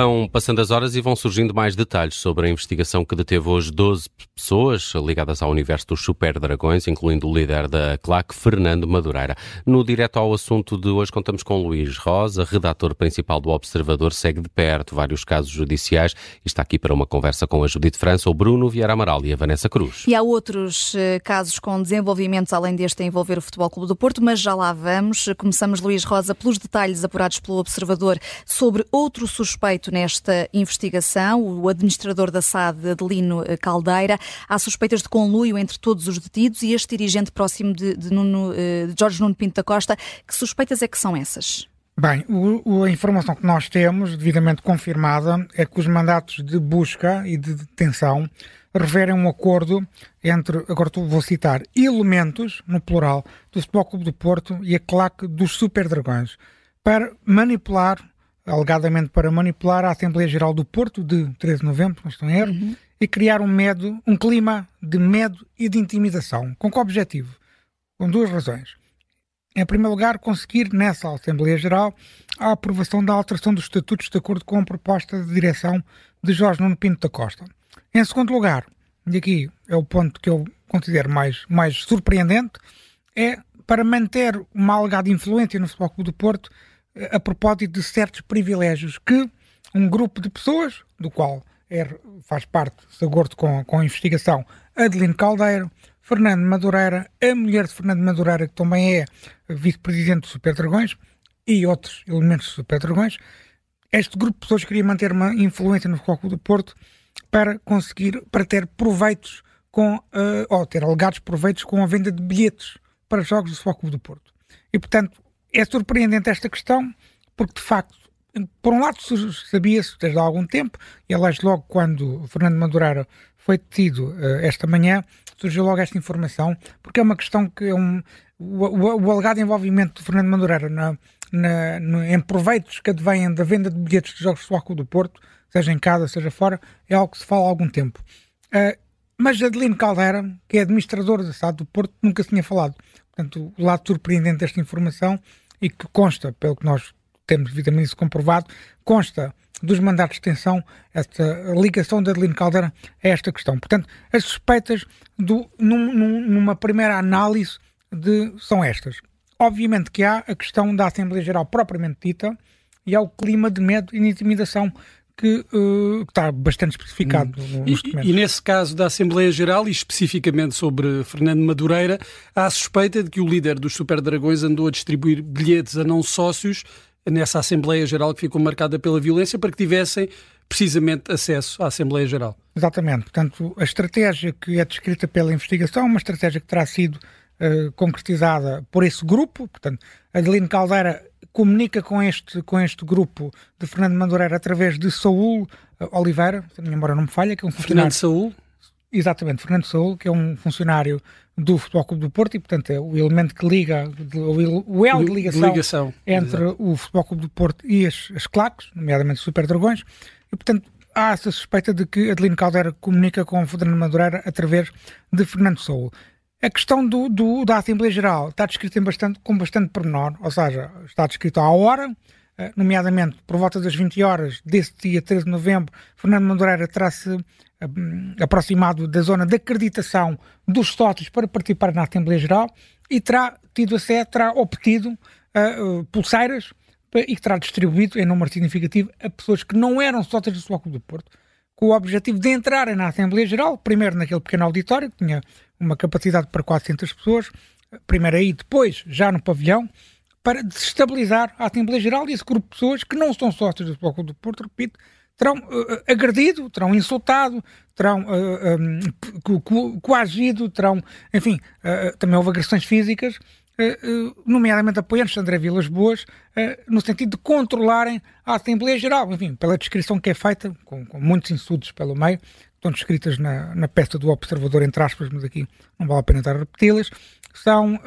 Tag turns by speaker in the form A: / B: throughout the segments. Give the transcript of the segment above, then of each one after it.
A: Vão passando as horas e vão surgindo mais detalhes sobre a investigação que deteve hoje 12 pessoas ligadas ao universo dos Super Dragões, incluindo o líder da CLAC, Fernando Madureira. No direto ao assunto de hoje, contamos com Luís Rosa, redator principal do Observador, segue de perto vários casos judiciais e está aqui para uma conversa com a Judite França, o Bruno Vieira Amaral e a Vanessa Cruz.
B: E há outros uh, casos com desenvolvimentos, além deste a envolver o Futebol Clube do Porto, mas já lá vamos. Começamos, Luís Rosa, pelos detalhes apurados pelo Observador sobre outro suspeito feito nesta investigação, o administrador da SAD, Adelino eh, Caldeira. Há suspeitas de conluio entre todos os detidos e este dirigente próximo de, de, Nuno, eh, de Jorge Nuno Pinto da Costa. Que suspeitas é que são essas?
C: Bem, o, a informação que nós temos, devidamente confirmada, é que os mandatos de busca e de detenção referem um acordo entre, agora vou citar, elementos, no plural, do Futebol Clube do Porto e a claque dos Super Dragões, para manipular alegadamente para manipular a Assembleia Geral do Porto de 13 de novembro, não estou em erro, uhum. e criar um medo, um clima de medo e de intimidação. Com que objetivo? Com duas razões. Em primeiro lugar, conseguir nessa Assembleia Geral a aprovação da alteração dos estatutos de acordo com a proposta de direção de Jorge Nuno Pinto da Costa. Em segundo lugar, e aqui é o ponto que eu considero mais, mais surpreendente, é para manter uma alegada influência no Futebol Clube do Porto a propósito de certos privilégios que um grupo de pessoas, do qual é, faz parte, de acordo com, com a investigação, Adelino Caldeiro, Fernando Madureira, a mulher de Fernando Madureira, que também é vice-presidente do Super Dragões, e outros elementos do Super Dragões, este grupo de pessoas queria manter uma influência no Futebol do Porto para conseguir, para ter proveitos com, uh, ou ter alegados proveitos com a venda de bilhetes para jogos do Futebol do Porto. E, portanto, é surpreendente esta questão, porque de facto, por um lado sabia-se desde há algum tempo, e aliás logo quando Fernando Madureira foi detido uh, esta manhã, surgiu logo esta informação, porque é uma questão que é um, o, o, o alegado envolvimento de Fernando Madureira na, na, no, em proveitos que advêm da venda de bilhetes de jogos de futebol do Porto, seja em casa, seja fora, é algo que se fala há algum tempo. Uh, mas Adelino Caldeira, que é administrador da SAD do Porto, nunca se tinha falado. Portanto, o lado surpreendente desta informação e que consta, pelo que nós temos devidamente isso comprovado, consta dos mandatos de detenção esta ligação de Adelino Caldeira a esta questão. Portanto, as suspeitas do, num, numa primeira análise de, são estas. Obviamente que há a questão da Assembleia Geral propriamente dita e há o clima de medo e de intimidação que, uh, está bastante especificado hum. nos
D: documentos. E, e, nesse caso da Assembleia Geral, e especificamente sobre Fernando Madureira, há a suspeita de que o líder dos Super Dragões andou a distribuir bilhetes a não sócios nessa Assembleia Geral que ficou marcada pela violência para que tivessem precisamente acesso à Assembleia Geral.
C: Exatamente. Portanto, a estratégia que é descrita pela investigação, uma estratégia que terá sido uh, concretizada por esse grupo, portanto, Adelino Caldeira comunica com este, com este grupo de Fernando Madureira através de Saúl uh, Oliveira, embora não me falha, que é um
D: funcionário. Fernando Saúl?
C: Exatamente, Fernando Saúl, que é um funcionário do Futebol Clube do Porto e, portanto, é o elemento que liga, o elo de ligação, ligação. entre Exato. o Futebol Clube do Porto e as, as claques, nomeadamente os Super Dragões, e, portanto, há essa suspeita de que Adelino Caldeira comunica com o Fernando Madureira através de Fernando Saúl. A questão do, do, da Assembleia Geral está descrita bastante, com bastante pormenor, ou seja, está descrita à hora, eh, nomeadamente por volta das 20 horas desse dia 13 de novembro, Fernando Madureira terá-se eh, aproximado da zona de acreditação dos sócios para participar na Assembleia Geral e terá tido acesso, terá obtido uh, pulseiras e que terá distribuído em número significativo a pessoas que não eram sócios do Futebol do Porto, com o objetivo de entrarem na Assembleia Geral, primeiro naquele pequeno auditório, que tinha uma capacidade para 400 pessoas, primeiro aí, depois já no pavilhão, para desestabilizar a Assembleia Geral e esse grupo de pessoas que não são sócios do Futebol do Porto, repito, terão uh, agredido, terão insultado, terão uh, um, coagido, terão, enfim, uh, também houve agressões físicas, nomeadamente apoiantes de André Vilas Boas, no sentido de controlarem a Assembleia Geral, enfim, pela descrição que é feita, com, com muitos insultos pelo meio, estão descritas na, na peça do Observador, entre aspas, mas aqui não vale a pena estar a repeti-las, são,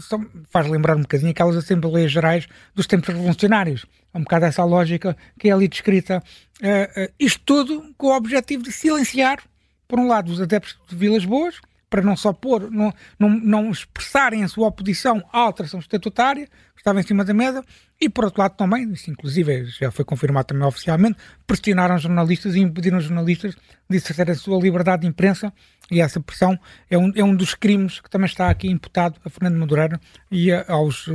C: são, faz lembrar um bocadinho aquelas Assembleias Gerais dos tempos revolucionários. É um bocado essa lógica que é ali descrita. Isto tudo com o objetivo de silenciar, por um lado, os adeptos de Vilas Boas, para não só pôr, não, não, não expressarem a sua oposição à alteração estatutária, que estava em cima da mesa, e por outro lado também, isso inclusive já foi confirmado também oficialmente, pressionaram jornalistas e impediram jornalistas de exercer a sua liberdade de imprensa e essa pressão é um, é um dos crimes que também está aqui imputado a Fernando Madureira e aos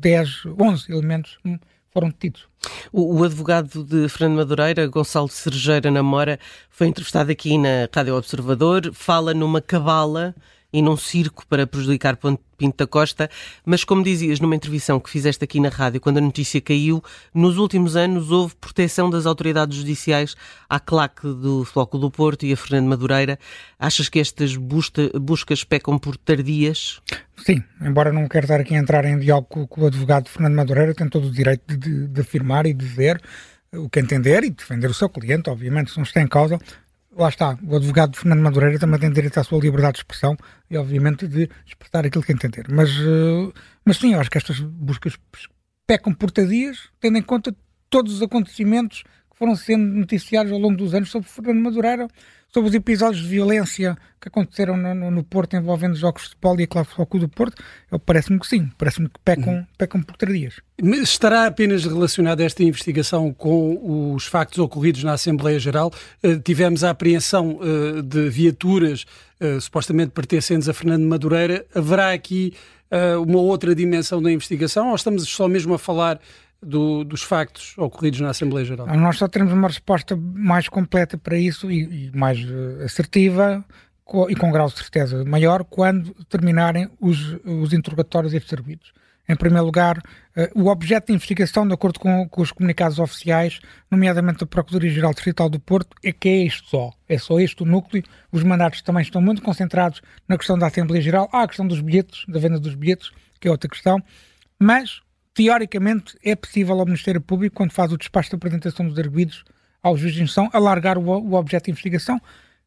C: 10, uh, 11 elementos hum, foram detidos.
E: O, o, advogado de Fernando Madureira, Gonçalo Sergeira Namora, foi entrevistado aqui na Rádio Observador, fala numa cabala e num circo para prejudicar Pinto da Costa, mas como dizias numa entrevista que fizeste aqui na rádio, quando a notícia caiu, nos últimos anos houve proteção das autoridades judiciais à claque do Floco do Porto e a Fernando Madureira. Achas que estas buscas pecam por tardias?
C: Sim, embora não quero estar aqui a entrar em diálogo com, o advogado Fernando Madureira, tem todo o direito de, de, de afirmar e dizer o que entender e defender o seu cliente, obviamente, se não está em causa, lá está, o advogado de Fernando Madureira também tem direito à sua liberdade de expressão e, obviamente, de expressar aquilo que entender. Mas, uh, mas sim, eu acho que estas buscas pecam por tadias, tendo em conta todos os acontecimentos que foram sendo noticiados ao longo dos anos sobre Fernando Madureira, sobre os episódios de violência que aconteceram no, no, no Porto envolvendo os jogos de futebol e a Futebol do Porto, parece-me que sim, parece-me que pecam, uhum. pecam por tardias.
D: Estará apenas relacionada esta investigação com os factos ocorridos na Assembleia Geral? Uh, tivemos a apreensão uh, de viaturas uh, supostamente pertencentes a Fernando Madureira. Haverá aqui uma outra dimensão da investigação ou estamos só mesmo a falar do, dos factos ocorridos na Assembleia Geral?
C: Nós só teremos uma resposta mais completa para isso e, e mais uh, assertiva e com grau de certeza maior quando terminarem os, os interrogatórios servidos. Em primeiro lugar, uh, o objeto de investigação, de acordo com, com os comunicados oficiais, nomeadamente da Procuradoria-Geral Distrital do Porto, é que é isto só. É só este o núcleo. Os mandatos também estão muito concentrados na questão da Assembleia Geral. Há a questão dos bilhetes, da venda dos bilhetes, que é outra questão. Mas teoricamente é possível ao Ministério Público, quando faz o despacho de apresentação dos arguidos ao juiz de instrução, alargar o, o objeto de investigação.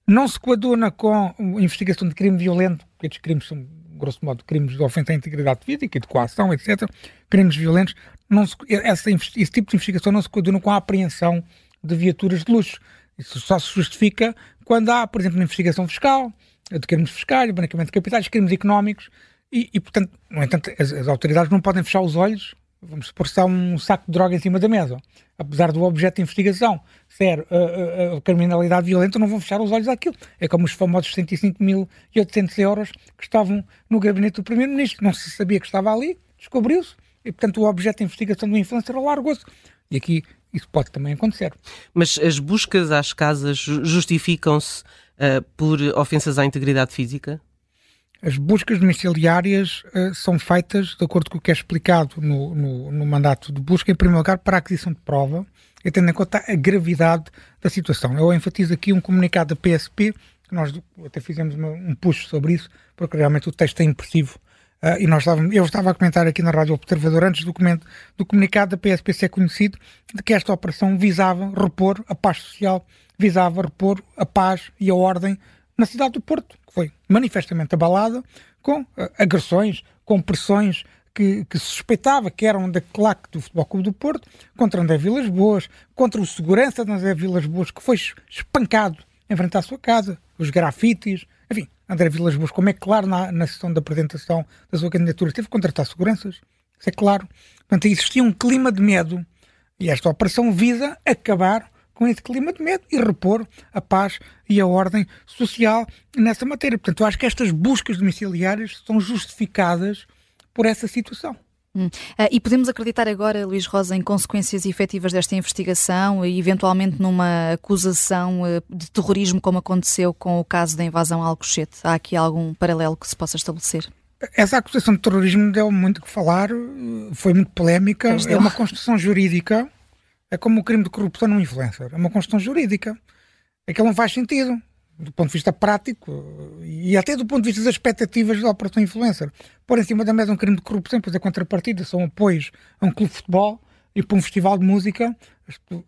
C: Não se coaduna com a investigação de crime violento, porque estes crimes são, grosso modo, crimes de ofensa à integridade física e de coação, etc. Crimes violentos. Não se, essa, esse tipo de investigação não se coaduna com a apreensão de viaturas de luxo. Isso só se justifica quando há, por exemplo, uma investigação fiscal, de crimes fiscais, branqueamento de capitais, crimes económicos, e, e, portanto, no entanto, as, as, autoridades não podem fechar os olhos vamos supor que está um saco de droga em cima da mesa, apesar do objeto de investigação ser a, a, a criminalidade violenta, não vão fechar os olhos àquilo. É como os famosos 105.800 euros que estavam no gabinete do Primeiro-Ministro. Não se sabia que estava ali, descobriu-se, e portanto o objeto de investigação do influencer largou-se. E aqui isso pode também acontecer.
E: Mas as buscas às casas justificam-se uh, por ofensas à integridade física?
C: As buscas domiciliárias uh, são feitas, de acordo com o que é explicado no, no, no, mandato de busca, em primeiro lugar, para a aquisição de prova, e tendo em conta a gravidade da situação. Eu enfatizo aqui um comunicado da PSP, que nós até fizemos uma, um push sobre isso, porque realmente o texto é impressivo. Uh, e nós estávamos, eu estava a comentar aqui na Rádio Observador, antes do, do comunicado da PSP ser conhecido, de que esta operação visava repor a paz social, visava repor a paz e a ordem na cidade do Porto, que foi manifestamente abalada com uh, agressões, com pressões que, que, se suspeitava que eram da claque do Futebol Clube do Porto, contra André Vilas Boas, contra o segurança de André Vilas Boas, que foi espancado em frente à sua casa, os grafites, enfim, André Vilas Boas, como é claro na, na sessão da apresentação da sua candidatura, teve que contratar seguranças, isso é claro. Portanto, existia um clima de medo e esta operação visa acabar com esse clima de medo e repor a paz e a ordem social nessa matéria. Portanto, eu acho que estas buscas domiciliárias são justificadas por essa situação.
B: Hum. Uh, e podemos acreditar agora, Luís Rosa, em consequências efetivas desta investigação e eventualmente numa acusação uh, de terrorismo, como aconteceu com o caso da invasão a Alcochete? Há aqui algum paralelo que se possa estabelecer?
C: Essa acusação de terrorismo deu muito que falar, foi muito polémica, é uma construção jurídica é como o crime de corrupção num influencer. É uma construção jurídica. Aquilo não faz sentido. Do ponto de vista prático e até do ponto de vista das expectativas da operação influencer. Pôr em cima da mesa um crime de corrupção, pois a contrapartida são apoios a um clube de futebol e para um festival de música,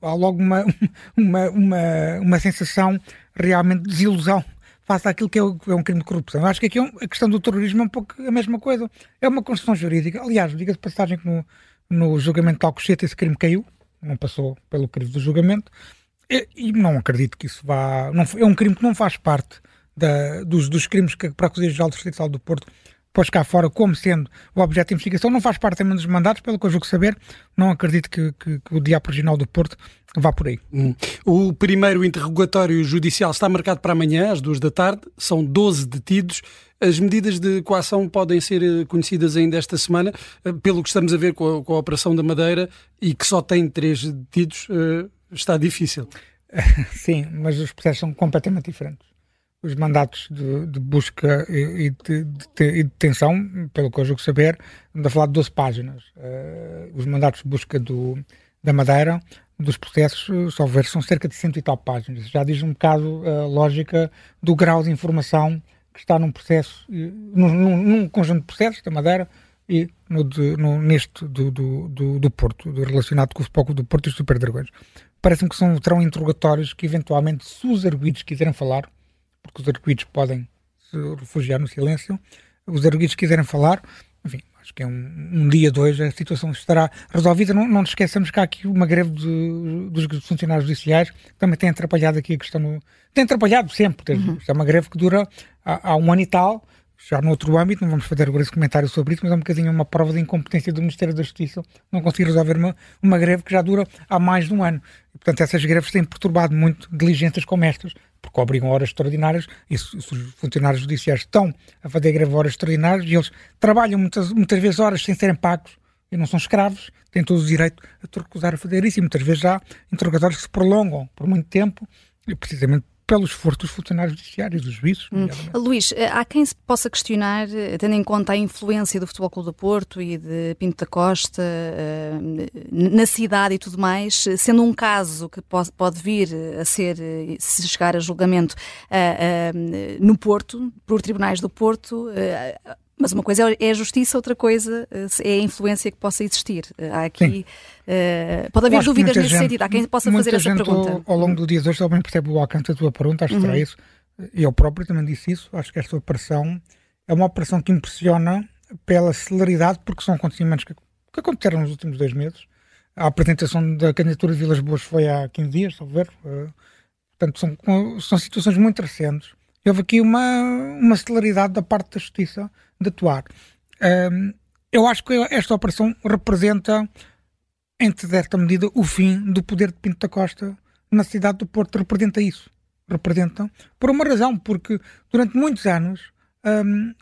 C: há logo uma, uma, uma, uma sensação realmente de desilusão face àquilo que é, é um crime de corrupção. Eu acho que aqui é a questão do terrorismo é um pouco a mesma coisa. É uma construção jurídica. Aliás, diga de passagem que no, no julgamento de Alcochete esse crime caiu não passou pelo crivo do julgamento. E, e, não acredito que isso vá. Não, é um crime que não faz parte da, dos, dos crimes que a Procuradoria-Geral do Distrito do Porto pôs cá fora como sendo o objeto de investigação, não faz parte também dos mandatos, pelo que eu julgo saber, não acredito que, que, que o Diabo Regional do Porto vá por aí.
D: Hum. O primeiro interrogatório judicial está marcado para amanhã, às duas da tarde, são 12 detidos. As medidas de coação podem ser eh, conhecidas ainda esta semana, eh, pelo que estamos a ver com a, com a Operação da Madeira e que só tem três detidos, eh, está difícil.
C: Sim, mas os processos são completamente diferentes os mandatos de, de busca e de, de, de, detenção, pelo que eu julgo saber, estamos a falar de 12 páginas. Uh, os mandatos de busca do, da Madeira, dos processos, só ver, são cerca de cento e tal páginas. Já diz um bocado a lógica do grau de informação que está num processo, num, num conjunto de processos da Madeira e no, de, no neste do, do, do, do, Porto, do, relacionado com o Futebol do Porto e os Super Dragões. Parece-me que são, terão interrogatórios que, eventualmente, se os arguidos quiserem falar, porque os arguidos podem se refugiar no silêncio. Os arguidos quiserem falar, enfim, acho que é um, um dia, dois, a situação estará resolvida. Não, não nos esqueçamos que há aqui uma greve de, dos funcionários judiciais que também tem atrapalhado aqui a questão. No, tem atrapalhado sempre. Uhum. É uma greve que dura há, há um ano e tal já no outro âmbito, não vamos fazer agora esse comentário sobre isso, mas é um bocadinho uma prova de incompetência do Ministério da Justiça não conseguir resolver uma, uma greve que já dura há mais de um ano. E, portanto, essas greves têm perturbado muito diligências como estas porque obrigam horas extraordinárias e os funcionários judiciais estão a fazer greve horas extraordinárias e eles trabalham muitas, muitas vezes horas sem serem pagos e não são escravos, têm todo o direito a recusar a fazer isso e muitas vezes há interrogatórios que se prolongam por muito tempo precisamente pelo esforço dos funcionários judiciários, dos juízes. Hum.
B: Luís, eh, há quem se possa questionar, eh, tendo em conta a influência do Futebol Clube do Porto e de Pinto da Costa eh, na cidade e tudo mais, sendo um caso que pode vir a ser, se chegar a julgamento no Porto, por tribunais do Porto, mas uma coisa é a justiça, outra coisa é a influência que possa existir. Há aqui. Uh, pode haver dúvidas nesse gente, sentido. Há quem possa fazer essa pergunta.
C: Ao, ao longo do dia de hoje também percebe o alcance da tua pergunta, acho que uhum. isso. Eu próprio também disse isso. Acho que esta operação é uma operação que impressiona pela celeridade, porque são acontecimentos que, que aconteceram nos últimos dois meses. A apresentação da candidatura de Vilas Boas foi há 15 dias, a ver. Uh, portanto, são, são situações muito recentes. Houve aqui uma, uma celeridade da parte da justiça de atuar. Um, eu acho que esta operação representa, em certa medida, o fim do poder de Pinto da Costa na cidade do Porto. Representa isso. Representa, por uma razão, porque durante muitos anos, um,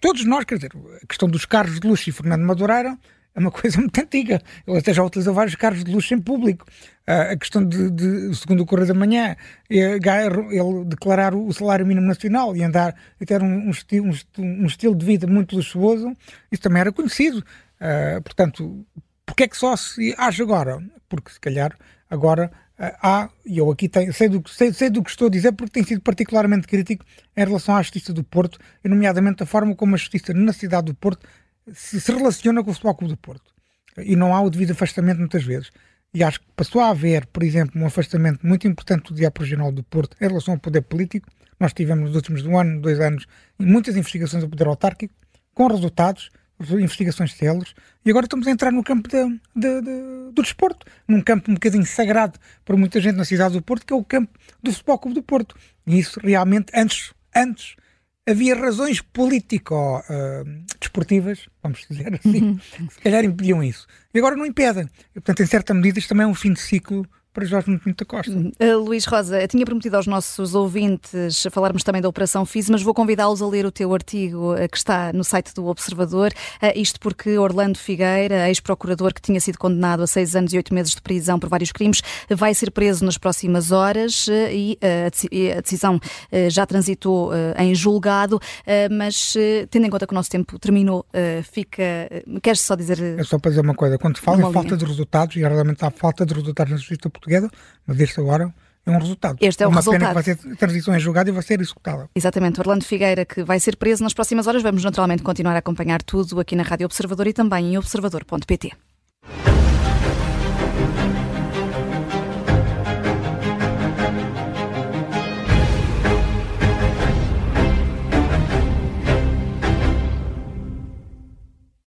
C: todos nós, quer dizer, a questão dos carros de luxo e Fernando Madureira é uma coisa muito antiga. Ele até já utilizou vários carros de luxo em público. Uh, a questão de, de, segundo o Correio da Manhã, é, ele declarar o salário mínimo nacional e andar e ter um, um, estilo, um, estilo de vida muito luxuoso, isso também era conhecido. Uh, portanto, porque é que só se age agora? Porque se calhar agora uh, há, e eu aqui tenho, sei, do, sei, sei do que estou a dizer porque tenho sido particularmente crítico em relação à Justiça do Porto, e nomeadamente a forma como a Justiça na cidade do Porto se, se relaciona com o Futebol Clube do Porto. E não há o devido afastamento muitas vezes. E acho que passou a haver, por exemplo, um afastamento muito importante do Diabo Regional do Porto em relação ao poder político. Nós tivemos nos últimos um ano, dois anos, muitas investigações do poder autárquico, com resultados, investigações céleres, e agora estamos a entrar no campo de, de, de, do desporto, num campo um bocadinho sagrado para muita gente na cidade do Porto, que é o campo do Futebol Clube do Porto. E isso realmente, antes, antes havia razões político-desportivas, uh, vamos dizer assim, uhum. que se calhar impediam isso. E agora não impedem. E, portanto, em certa medida, isto também é um fim de ciclo para Jorge Pinto da Costa. Uh,
B: Luís Rosa, tinha prometido aos nossos ouvintes falarmos também da Operação FIS, mas vou convidá-los a ler o teu artigo uh, que está no site do Observador, uh, isto porque Orlando Figueira, ex-procurador que tinha sido condenado a seis anos e oito meses de prisão por vários crimes, vai ser preso nas próximas horas e a decisão já transitou em julgado, mas tendo em conta que o nosso tempo terminou, fica... Queres só dizer...
C: É só para dizer uma coisa, quando se fala em falta de resultados, e realmente há falta de resultados na justiça portuguesa, mas este agora é um resultado.
B: Este é, é
C: uma
B: resultado.
C: pena que vai ser transição em julgado e vai ser executada.
B: Exatamente. Orlando Figueira, que vai ser preso nas próximas horas. Vamos naturalmente continuar a acompanhar tudo aqui na Rádio Observador e também em observador.pt.